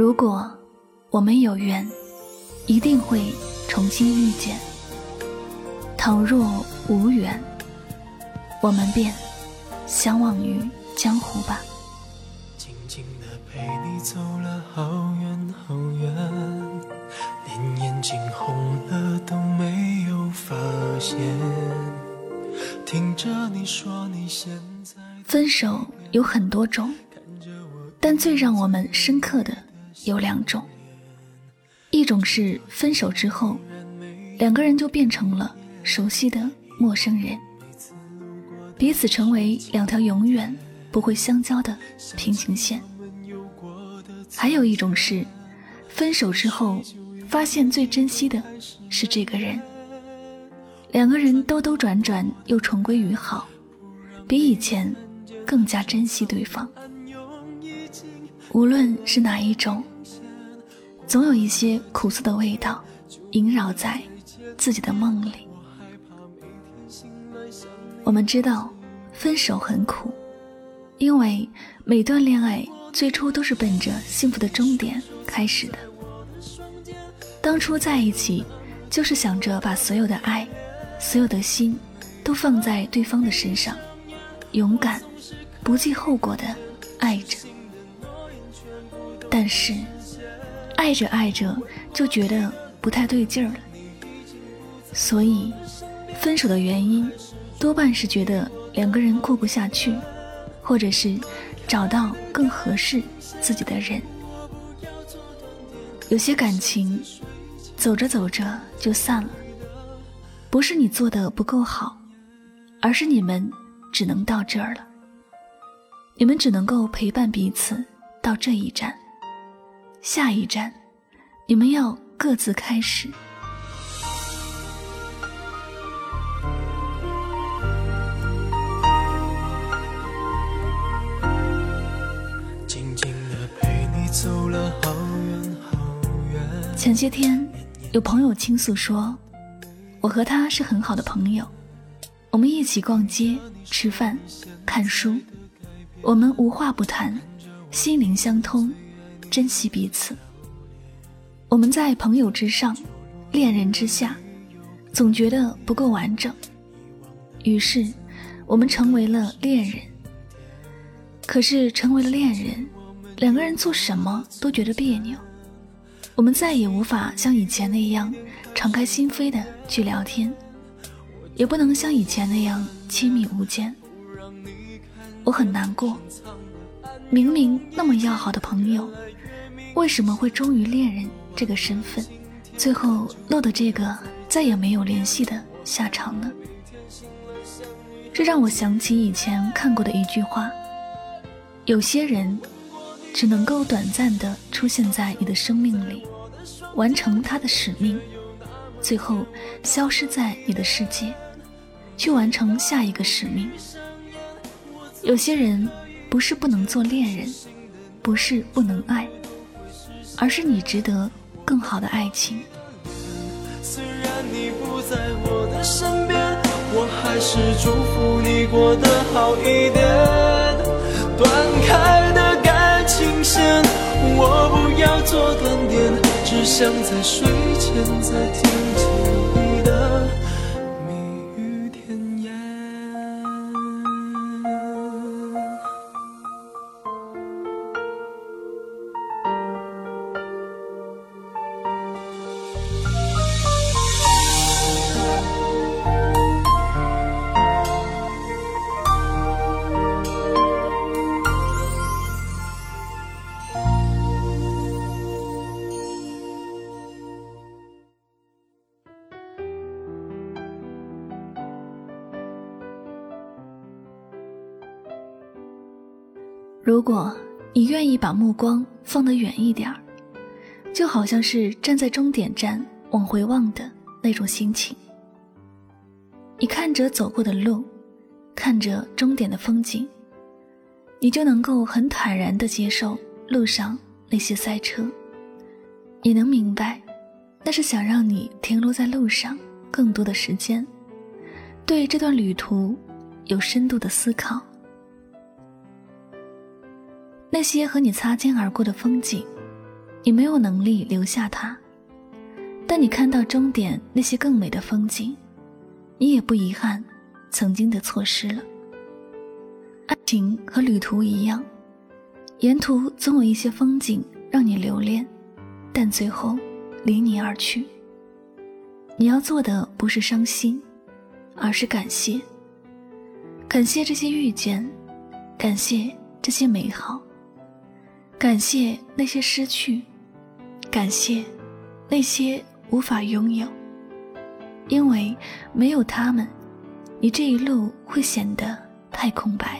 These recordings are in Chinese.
如果我们有缘，一定会重新遇见；倘若无缘，我们便相忘于江湖吧。静静地陪你走了好远好远，连眼睛红了都没有发现。听着你说你现在分手有很多种，但最让我们深刻的。有两种，一种是分手之后，两个人就变成了熟悉的陌生人，彼此成为两条永远不会相交的平行线；还有一种是，分手之后发现最珍惜的是这个人，两个人兜兜转转又重归于好，比以前更加珍惜对方。无论是哪一种。总有一些苦涩的味道萦绕在自己的梦里。我们知道，分手很苦，因为每段恋爱最初都是奔着幸福的终点开始的。当初在一起，就是想着把所有的爱、所有的心都放在对方的身上，勇敢、不计后果的爱着。但是。爱着爱着就觉得不太对劲儿了，所以分手的原因多半是觉得两个人过不下去，或者是找到更合适自己的人。有些感情走着走着就散了，不是你做的不够好，而是你们只能到这儿了。你们只能够陪伴彼此到这一站。下一站，你们要各自开始。前些天，有朋友倾诉说，我和他是很好的朋友，我们一起逛街、吃饭、看书，我们无话不谈，心灵相通。珍惜彼此。我们在朋友之上，恋人之下，总觉得不够完整。于是，我们成为了恋人。可是，成为了恋人，两个人做什么都觉得别扭。我们再也无法像以前那样敞开心扉的去聊天，也不能像以前那样亲密无间。我很难过，明明那么要好的朋友。为什么会忠于恋人这个身份，最后落得这个再也没有联系的下场呢？这让我想起以前看过的一句话：有些人只能够短暂的出现在你的生命里，完成他的使命，最后消失在你的世界，去完成下一个使命。有些人不是不能做恋人，不是不能爱。而是你值得更好的爱情。虽然你不在我的身边，我还是祝福你过得好一点。断开的感情线，我不要做断点，只想在睡前再听见。如果你愿意把目光放得远一点儿，就好像是站在终点站往回望的那种心情。你看着走过的路，看着终点的风景，你就能够很坦然地接受路上那些塞车，也能明白，那是想让你停留在路上更多的时间，对这段旅途有深度的思考。那些和你擦肩而过的风景，你没有能力留下它，但你看到终点那些更美的风景，你也不遗憾曾经的错失了。爱情和旅途一样，沿途总有一些风景让你留恋，但最后离你而去。你要做的不是伤心，而是感谢，感谢这些遇见，感谢这些美好。感谢那些失去，感谢那些无法拥有，因为没有他们，你这一路会显得太空白。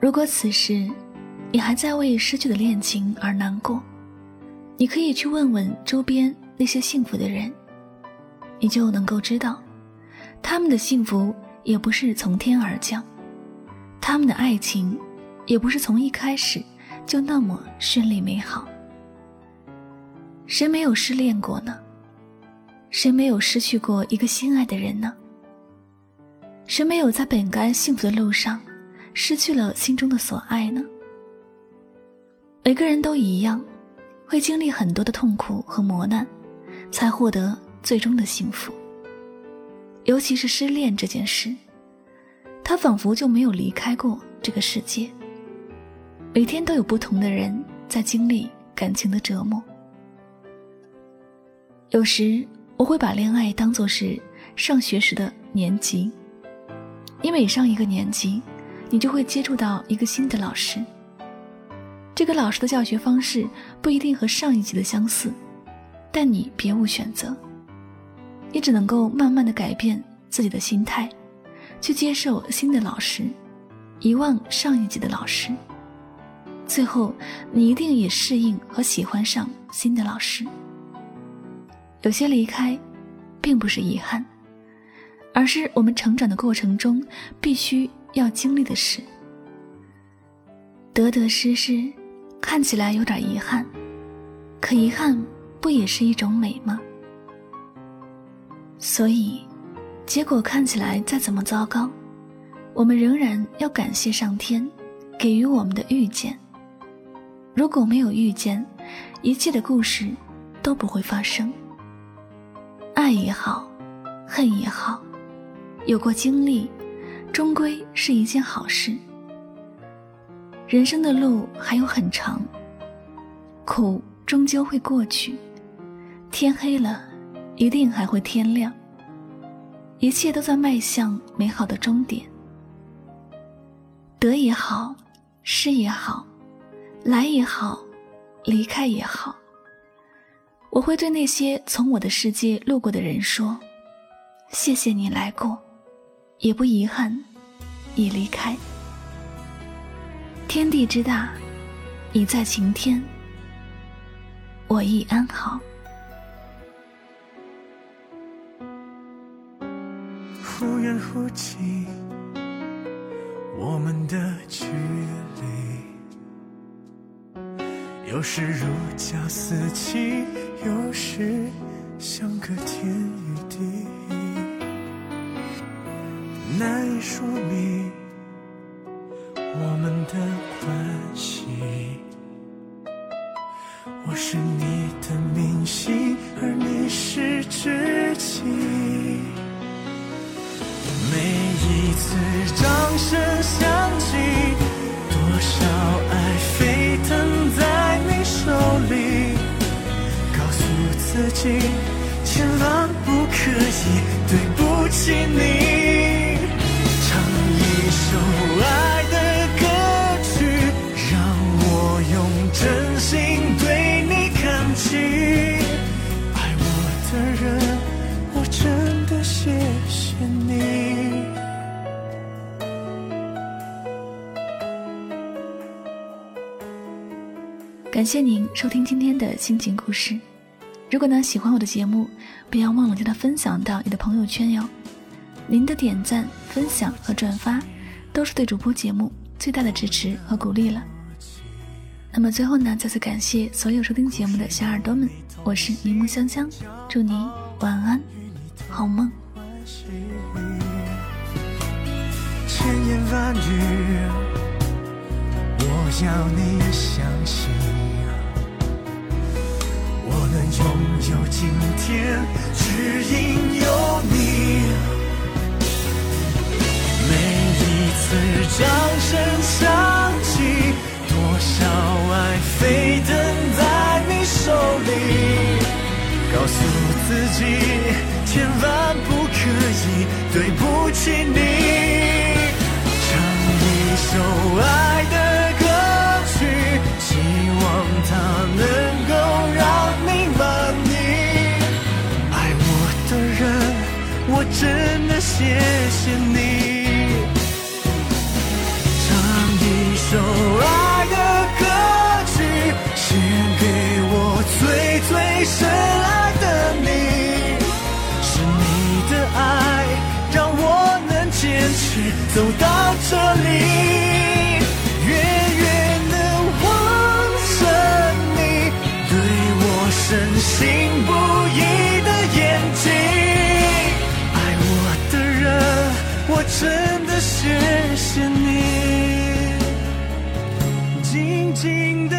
如果此时你还在为失去的恋情而难过，你可以去问问周边那些幸福的人，你就能够知道，他们的幸福也不是从天而降，他们的爱情。也不是从一开始就那么顺利美好。谁没有失恋过呢？谁没有失去过一个心爱的人呢？谁没有在本该幸福的路上失去了心中的所爱呢？每个人都一样，会经历很多的痛苦和磨难，才获得最终的幸福。尤其是失恋这件事，他仿佛就没有离开过这个世界。每天都有不同的人在经历感情的折磨。有时我会把恋爱当作是上学时的年级，你每上一个年级，你就会接触到一个新的老师。这个老师的教学方式不一定和上一级的相似，但你别无选择，你只能够慢慢的改变自己的心态，去接受新的老师，遗忘上一级的老师。最后，你一定也适应和喜欢上新的老师。有些离开，并不是遗憾，而是我们成长的过程中必须要经历的事。得得失失，看起来有点遗憾，可遗憾不也是一种美吗？所以，结果看起来再怎么糟糕，我们仍然要感谢上天给予我们的遇见。如果没有遇见，一切的故事都不会发生。爱也好，恨也好，有过经历，终归是一件好事。人生的路还有很长，苦终究会过去。天黑了，一定还会天亮。一切都在迈向美好的终点。得也好，失也好。来也好，离开也好，我会对那些从我的世界路过的人说：“谢谢你来过，也不遗憾已离开。”天地之大，你在晴天，我亦安好。忽远忽近，我们的距离。有时如胶似漆，有时相隔天与地，难以说明我们的关系。我是你的明星，而你是知己。每一次掌声响情，千万不可以对不起你。唱一首爱的歌曲，让我用真心对你感激。爱我的人，我真的谢谢你。感谢您收听今天的心情故事。如果呢喜欢我的节目，不要忘了将它分享到你的朋友圈哟。您的点赞、分享和转发，都是对主播节目最大的支持和鼓励了。那么最后呢，再次感谢所有收听节目的小耳朵们，我是柠檬香香，祝你晚安，好梦。千言万语，我要你相信，今天，只因有你。每一次掌声响起。多少爱飞腾在你手里，告诉自己走到这里。远远的望着你，对我深信不疑的眼睛。爱我的人，我真的谢谢你，静静的。